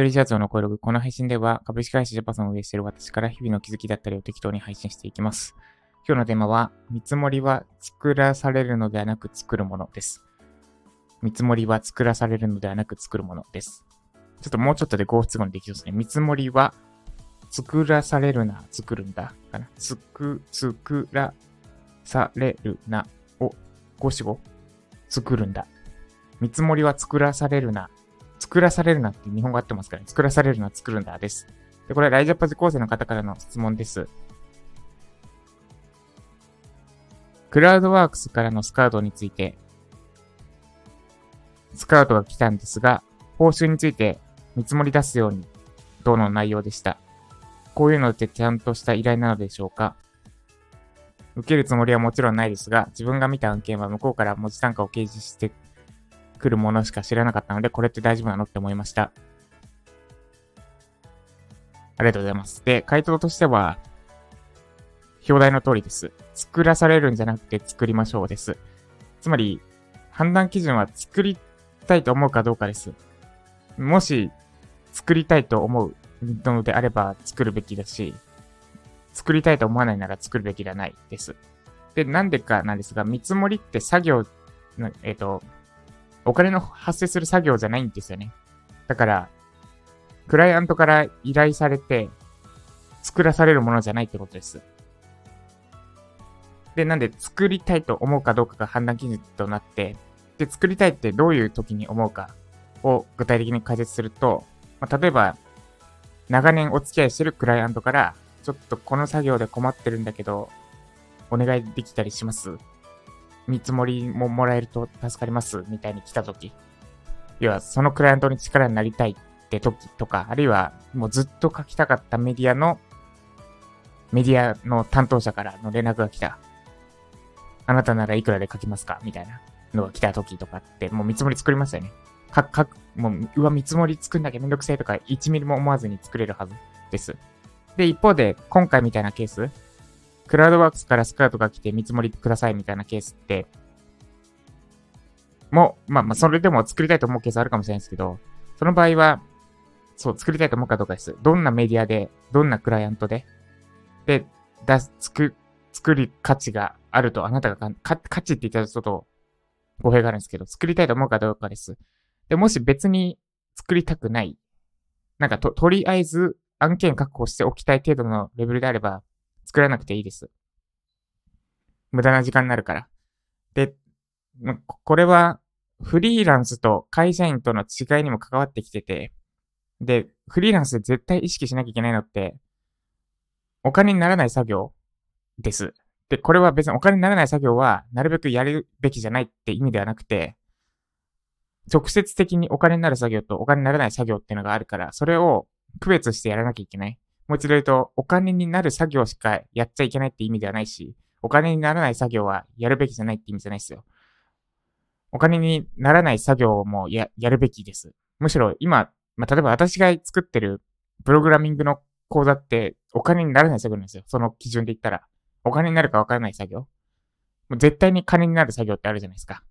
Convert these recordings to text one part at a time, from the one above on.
一人社長の声ログ。この配信では株式会社ジャパソンを運営している私から日々の気づきだったりを適当に配信していきます。今日のテーマは、見積もりは作らされるのではなく作るものです。見積もりは作らされるのではなく作るものです。ちょっともうちょっとで合不都合にできそうですね。見積もりは作らされるな、作るんだ。かな。つく、作らされるなを五四五作るんだ。見積もりは作らされるな、作らされるなって日本語合ってますからね。作らされるな、作るんだです。で、これはライジャパ受講生の方からの質問です。クラウドワークスからのスカウトについて、スカウトが来たんですが、報酬について見積もり出すように、どの内容でした。こういうのってちゃんとした依頼なのでしょうか？受けるつもりはもちろんないですが、自分が見た案件は向こうから文字単価を掲示して来るものしか知らなかったので、これって大丈夫なのって思いました。ありがとうございます。で、回答としては、表題の通りです。作らされるんじゃなくて作りましょうです。つまり、判断基準は作りたいと思うかどうかです。もし、作りたいと思うのであれば作るべきだし、作りたいと思わないなら作るべきではないです。で、なんでかなんですが、見積もりって作業、えっ、ー、と、お金の発生する作業じゃないんですよね。だから、クライアントから依頼されて、作らされるものじゃないってことです。で、なんで作りたいと思うかどうかが判断基準となって、で、作りたいってどういう時に思うかを具体的に解説すると、まあ、例えば、長年お付き合いしてるクライアントから、ちょっとこの作業で困ってるんだけど、お願いできたりします見積もりももらえると助かります、みたいに来た時。要は、そのクライアントに力になりたいって時とか、あるいは、もうずっと書きたかったメディアの、メディアの担当者からの連絡が来た。あなたならいくらで書きますかみたいなのが来た時とかって、もう見積もり作りますよね。か、か、もう、うわ、見積もり作んなきゃめんどくせえとか、1ミリも思わずに作れるはずです。で、一方で、今回みたいなケース、クラウドワークスからスカウトが来て見積もりくださいみたいなケースって、もう、まあまあ、それでも作りたいと思うケースあるかもしれないですけど、その場合は、そう、作りたいと思うかどうかです。どんなメディアで、どんなクライアントで、で、出す、作、作る価値があると、あなたがか、価値って言ったらちょっと語弊があるんですけど、作りたいと思うかどうかです。で、もし別に作りたくない、なんかと、とりあえず案件確保しておきたい程度のレベルであれば、作らなくていいです。無駄な時間になるから。で、これはフリーランスと会社員との違いにも関わってきてて、で、フリーランスで絶対意識しなきゃいけないのって、お金にならない作業です。で、これは別にお金にならない作業は、なるべくやるべきじゃないって意味ではなくて、直接的にお金になる作業とお金にならない作業っていうのがあるから、それを区別してやらなきゃいけない。もう一度言うと、お金になる作業しかやっちゃいけないって意味ではないし、お金にならない作業はやるべきじゃないって意味じゃないですよ。お金にならない作業もや、やるべきです。むしろ今、まあ、例えば私が作ってるプログラミングの講座ってお金にならない作業なんですよ。その基準で言ったら。お金になるかわからない作業。もう絶対に金になる作業ってあるじゃないですか。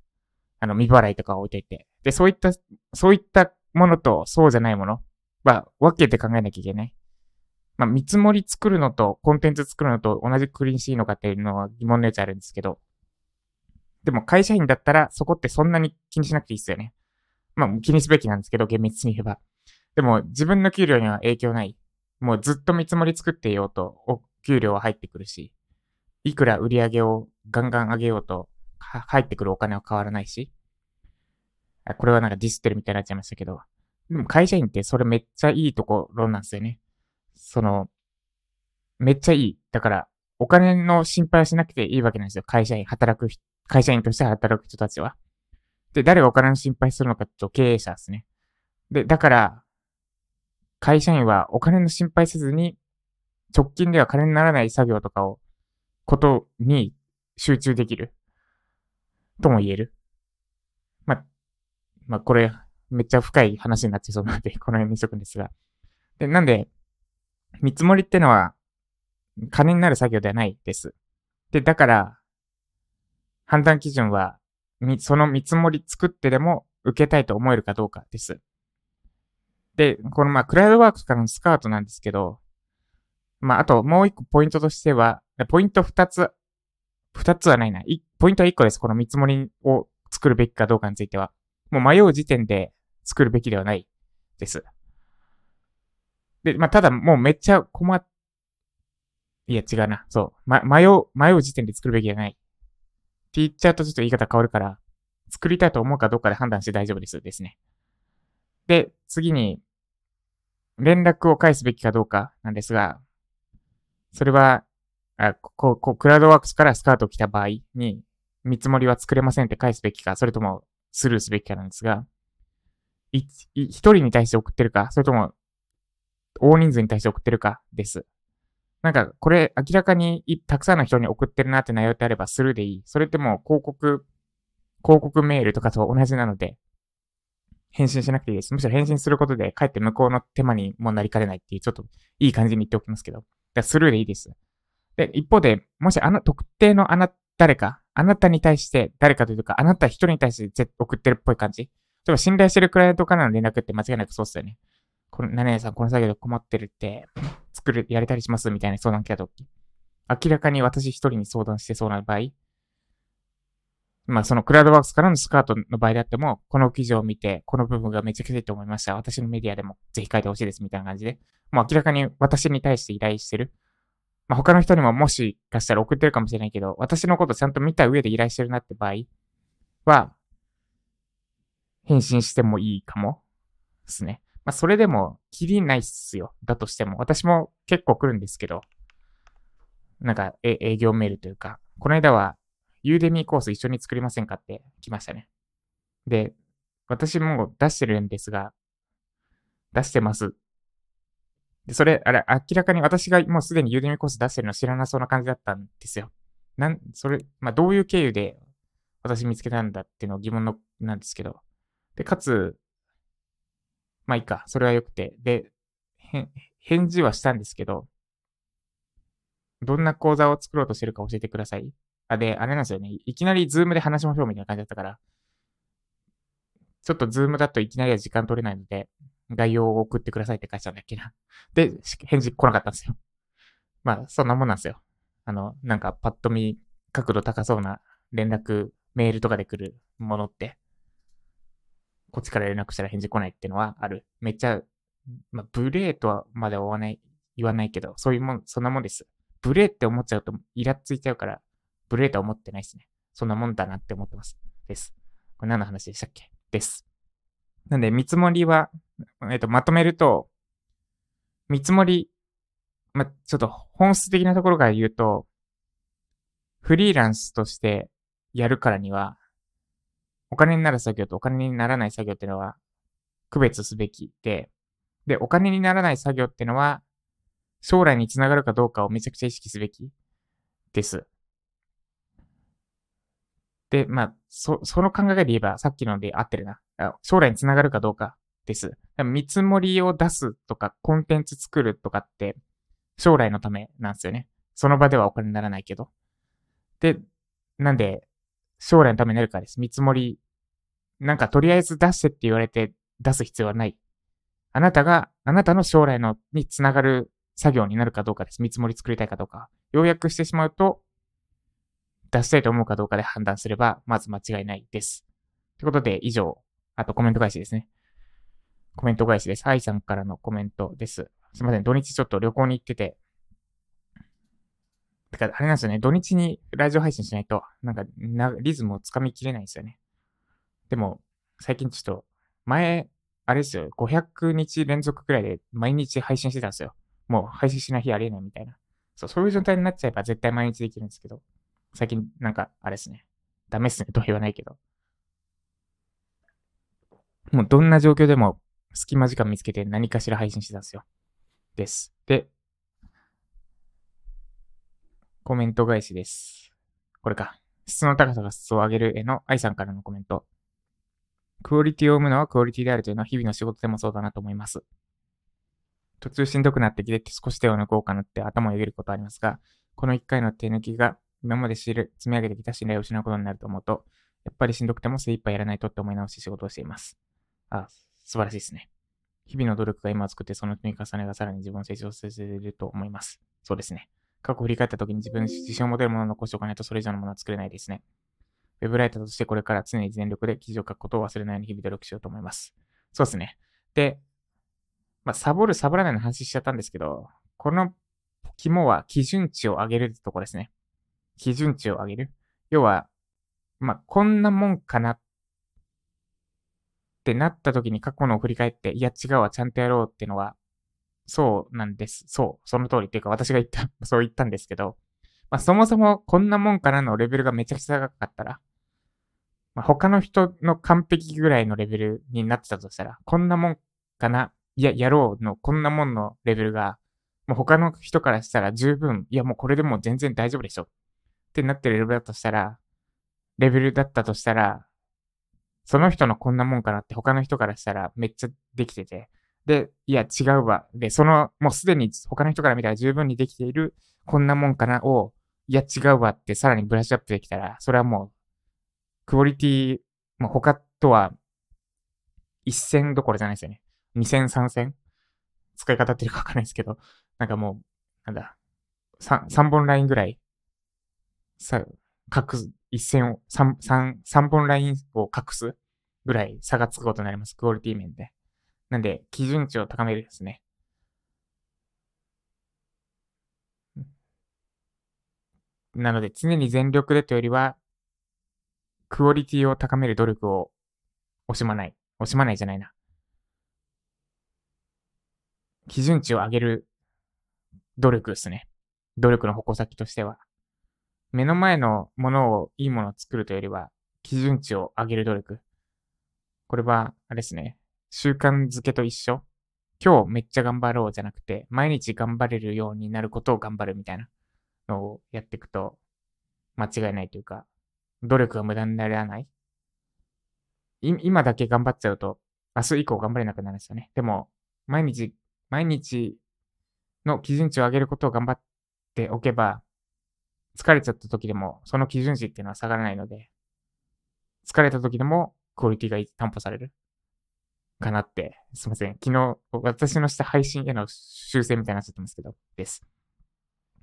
あの、未払いとか置いといて。で、そういった、そういったものとそうじゃないものは分けて考えなきゃいけない。まあ、見積もり作るのとコンテンツ作るのと同じくくりにしていいのかっていうのは疑問のやつあるんですけど、でも会社員だったらそこってそんなに気にしなくていいっすよね。まあ気にすべきなんですけど、厳密に言えば。でも自分の給料には影響ない。もうずっと見積もり作っていようと、お給料は入ってくるし、いくら売り上げをガンガン上げようと、入ってくるお金は変わらないし。あこれはなんかディスってるみたいになっちゃいましたけど。でも会社員ってそれめっちゃいいところなんですよね。その、めっちゃいい。だから、お金の心配はしなくていいわけなんですよ。会社員、働く、会社員として働く人たちは。で、誰がお金の心配するのかと経営者ですね。で、だから、会社員はお金の心配せずに、直近では金にならない作業とかを、ことに集中できる。とも言える。ま、ま、これ、めっちゃ深い話になってそうなので、この辺にしとくんですが。で、なんで、見積もりってのは、金になる作業ではないです。で、だから、判断基準は、その見積もり作ってでも受けたいと思えるかどうかです。で、このまあ、クラウドワークからのスカートなんですけど、まあ、あともう一個ポイントとしては、ポイント二つ、二つはないな。ポイントは一個です。この見積もりを作るべきかどうかについては。もう迷う時点で作るべきではないです。で、まあ、ただもうめっちゃ困っ、いや違うな。そう。ま、迷う、迷う時点で作るべきではない。って言っちゃうとちょっと言い方変わるから、作りたいと思うかどうかで判断して大丈夫ですですね。で、次に、連絡を返すべきかどうかなんですが、それは、あこう、こう、クラウドワークスからスカートを着た場合に、見積もりは作れませんって返すべきか、それともスルーすべきかなんですが、一人に対して送ってるか、それとも大人数に対して送ってるかです。なんか、これ明らかにたくさんの人に送ってるなって内容であればスルーでいい。それってもう広告、広告メールとかと同じなので、返信しなくていいです。むしろ返信することで、かえって向こうの手間にもなりかねないっていう、ちょっといい感じに言っておきますけど。だスルーでいいです。で、一方で、もしあの、特定のあな、誰か、あなたに対して、誰かというか、あなた一人に対して送ってるっぽい感じ。例えば信頼してるクライアントからの連絡って間違いなくそうっすよね。この、何々さんこの作業で困ってるって、作る、やれたりしますみたいな相談来た時。明らかに私一人に相談してそうな場合、まあそのクラウドワークスからのスカートの場合であっても、この記事を見て、この部分がめちゃくちゃいいと思いました。私のメディアでもぜひ書いてほしいですみたいな感じで、もう明らかに私に対して依頼してる。まあ他の人にももしかしたら送ってるかもしれないけど、私のことちゃんと見た上で依頼してるなって場合は、返信してもいいかもですね。まあそれでも、キリないっすよ。だとしても。私も結構来るんですけど、なんか、営業メールというか、この間はユーデミーコース一緒に作りませんかって来ましたね。で、私も出してるんですが、出してます。で、それ、あれ、明らかに私がもうすでにユーデミーコース出してるの知らなそうな感じだったんですよ。なん、それ、まあ、どういう経由で私見つけたんだっていうのを疑問の、なんですけど。で、かつ、まあいいか、それは良くて。で、返事はしたんですけど、どんな講座を作ろうとしてるか教えてください。あ、で、あれなんですよね。いきなりズームで話しましょうみたいな感じだったから、ちょっとズームだといきなりは時間取れないので、概要を送ってくださいって書いてたんだっけな。で、返事来なかったんですよ。まあ、そんなもんなんですよ。あの、なんかパッと見、角度高そうな連絡、メールとかで来るものって、こっちから連絡したら返事来ないっていうのはある。めっちゃ、まあ、ブレーとはまでは言わない、言わないけど、そういうもん、そんなもんです。ブレーって思っちゃうとイラついちゃうから、ブレーとは思ってないですね。そんなもんだなって思ってます。です。これ何の話でしたっけ？です。なんで、見積もりは、えっと、まとめると、見積もり、ま、ちょっと本質的なところから言うと、フリーランスとしてやるからには、お金になる作業とお金にならない作業っていうのは区別すべきで、で、お金にならない作業っていうのは、将来につながるかどうかをめちゃくちゃ意識すべきです。で、まあ、そ、その考えで言えば、さっきので合ってるな。将来につながるかどうかです。見積もりを出すとか、コンテンツ作るとかって、将来のためなんですよね。その場ではお金にならないけど。で、なんで、将来のためになるかです。見積もり、なんかとりあえず出してって言われて出す必要はない。あなたが、あなたの将来のにつながる作業になるかどうかです。見積もり作りたいかどうか。要約してしまうと、出したいと思うかどうかで判断すれば、まず間違いないです。ということで、以上、あとコメント返しですね。コメント返しです。愛さんからのコメントです。すいません、土日ちょっと旅行に行ってて、てか、あれなんですよね。土日にラジオ配信しないと、なんか、な、リズムをつかみきれないんですよね。でも、最近ちょっと、前、あれですよ、500日連続くらいで毎日配信してたんですよ。もう配信しない日ありえないみたいな。そう、そういう状態になっちゃえば絶対毎日できるんですけど、最近なんか、あれですね。ダメっすねとは言わないけど。もうどんな状況でも隙間時間見つけて何かしら配信してたんですよ。です。で、コメント返しです。これか。質の高さが質を上げるへの愛さんからのコメント。クオリティを生むのはクオリティであるというのは日々の仕事でもそうだなと思います。途中しんどくなってきて少し手を抜こうかなって頭をよぎることありますが、この一回の手抜きが今まで知る、積み上げてきた信頼を失うことになると思うと、やっぱりしんどくても精一杯やらないとって思い直し仕事をしています。あ、素晴らしいですね。日々の努力が今を作ってその積み重ねがさらに自分を成長させると思います。そうですね。過去振り返った時に自分自信を持てるものを残しておかないとそれ以上のものは作れないですね。ウェブライターとしてこれから常に全力で記事を書くことを忘れないように日々努力しようと思います。そうですね。で、まあ、サボる、サボらないの話しちゃったんですけど、この肝は基準値を上げるってとこですね。基準値を上げる。要は、まあ、こんなもんかなってなった時に過去のを振り返って、いや違うわ、ちゃんとやろうっていうのは、そうなんです。そう。その通りっていうか私が言った、そう言ったんですけど、まあ、そもそもこんなもんからのレベルがめちゃくちゃ高かったら、まあ、他の人の完璧ぐらいのレベルになってたとしたら、こんなもんかな、いや、やろうのこんなもんのレベルが、もう他の人からしたら十分、いやもうこれでもう全然大丈夫でしょってなってるレベルだとしたら、レベルだったとしたら、その人のこんなもんかなって他の人からしたらめっちゃできてて、で、いや違うわ。で、その、もうすでに他の人から見たら十分にできているこんなもんかなを、いや違うわってさらにブラッシュアップできたら、それはもう、クオリティ、もう他とは、一戦どころじゃないですよね。二戦三戦使い方っていうかわかんないですけど、なんかもう、なんだ、三、三本ラインぐらい、さ、隠す、一線を、三、三、三本ラインを隠すぐらい差がつくことになります。クオリティ面で。なんで、基準値を高めるですね。なので、常に全力でというよりは、クオリティを高める努力を惜しまない。惜しまないじゃないな。基準値を上げる努力ですね。努力の矛先としては。目の前のものを、いいものを作るというよりは、基準値を上げる努力。これは、あれですね。習慣づけと一緒。今日めっちゃ頑張ろうじゃなくて、毎日頑張れるようになることを頑張るみたいなのをやっていくと、間違いないというか、努力が無駄にならない。今だけ頑張っちゃうと、明日以降頑張れなくなるんですよね。でも、毎日、毎日の基準値を上げることを頑張っておけば、疲れちゃった時でも、その基準値っていうのは下がらないので、疲れた時でもクオリティが担保される。かなって、すいません。昨日、私のした配信への修正みたいになっちゃってますけど、です。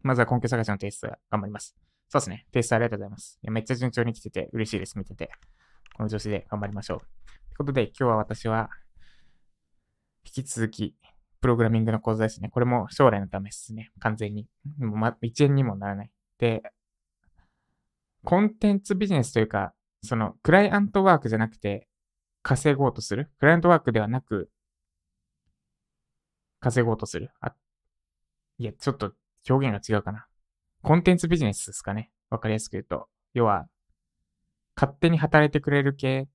まずは根拠探しの提出頑張ります。そうですね。提出ありがとうございます。いやめっちゃ順調に来てて嬉しいです。見てて。この調子で頑張りましょう。ということで、今日は私は、引き続き、プログラミングの講座ですね。これも将来のためですね。完全に。もうま、1円にもならない。で、コンテンツビジネスというか、その、クライアントワークじゃなくて、稼ごうとする？クライアントワークではなく、稼ごうとする？あ、いや、ちょっと表現が違うかな。コンテンツビジネスですかね。わかりやすく言うと。要は、勝手に働いてくれる系、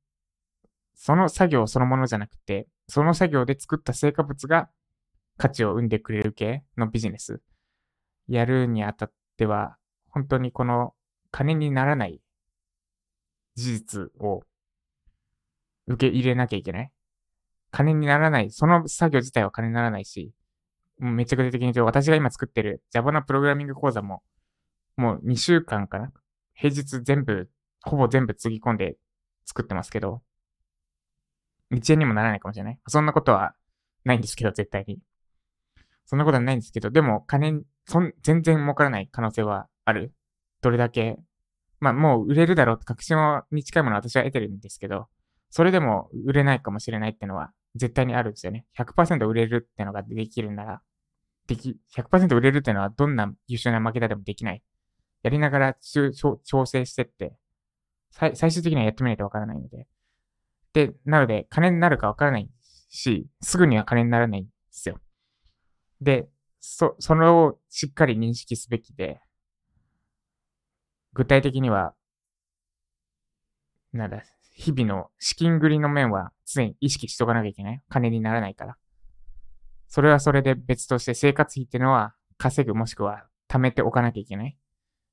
その作業そのものじゃなくて、その作業で作った成果物が価値を生んでくれる系のビジネス。やるにあたっては、本当にこの金にならない事実を受け入れなきゃいけない。金にならない。その作業自体は金にならないし、もうめちゃくちゃ的に言うと、私が今作ってる Java のプログラミング講座も、もう2週間かな平日全部、ほぼ全部つぎ込んで作ってますけど、1円にもならないかもしれない。そんなことはないんですけど、絶対に。そんなことはないんですけど、でも金、そん、全然儲からない可能性はある。どれだけ。まあもう売れるだろうって確信に近いものは私は得てるんですけど、それでも売れないかもしれないってのは絶対にあるんですよね。100%売れるってのができるなら、でき、100%売れるってのはどんな優秀な負けだでもできない。やりながら調整してって、最終的にはやってみないとわからないので。で、なので、金になるかわからないし、すぐには金にならないんですよ。で、そ、それをしっかり認識すべきで、具体的には、なんだ、日々の資金繰りの面は常に意識しとかなきゃいけない。金にならないから。それはそれで別として生活費っていうのは稼ぐもしくは貯めておかなきゃいけない。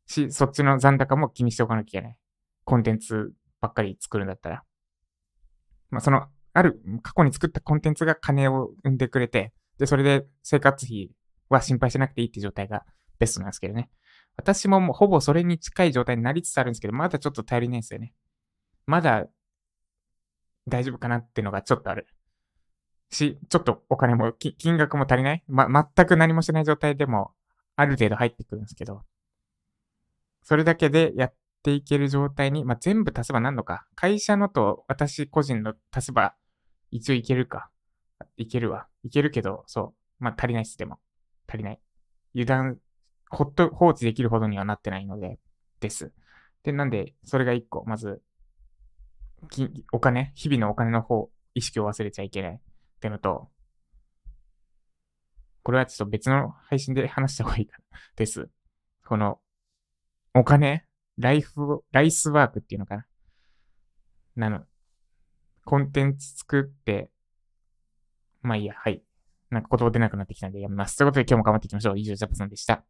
し、そっちの残高も気にしておかなきゃいけない。コンテンツばっかり作るんだったら。まあ、その、ある、過去に作ったコンテンツが金を生んでくれて、で、それで生活費は心配しなくていいって状態がベストなんですけどね。私ももうほぼそれに近い状態になりつつあるんですけど、まだちょっと頼りないですよね。まだ大丈夫かなっていうのがちょっとある。し、ちょっとお金も、金額も足りない？ま、全く何もしない状態でも、ある程度入ってくるんですけど、それだけでやっていける状態に、まあ、全部足せばなんのか。会社のと私個人の足せば、一応いけるか。いけるわ。いけるけど、そう。まあ、足りないっす、でも。足りない。油断、ほっと、放置できるほどにはなってないので、です。で、なんで、それが一個、まず、お金、日々のお金の方、意識を忘れちゃいけない。ってのと、これはちょっと別の配信で話した方がいいかなです。この、お金ライフ、ライスワークっていうのかななの、コンテンツ作って、まあいいや、はい。なんか言葉出なくなってきたんでやめます。ということで今日も頑張っていきましょう。以上、ジャパさんでした。